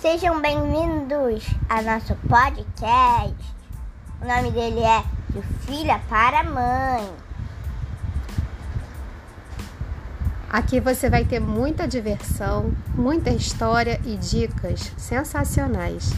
Sejam bem-vindos ao nosso podcast. O nome dele é De Filha para Mãe. Aqui você vai ter muita diversão, muita história e dicas sensacionais.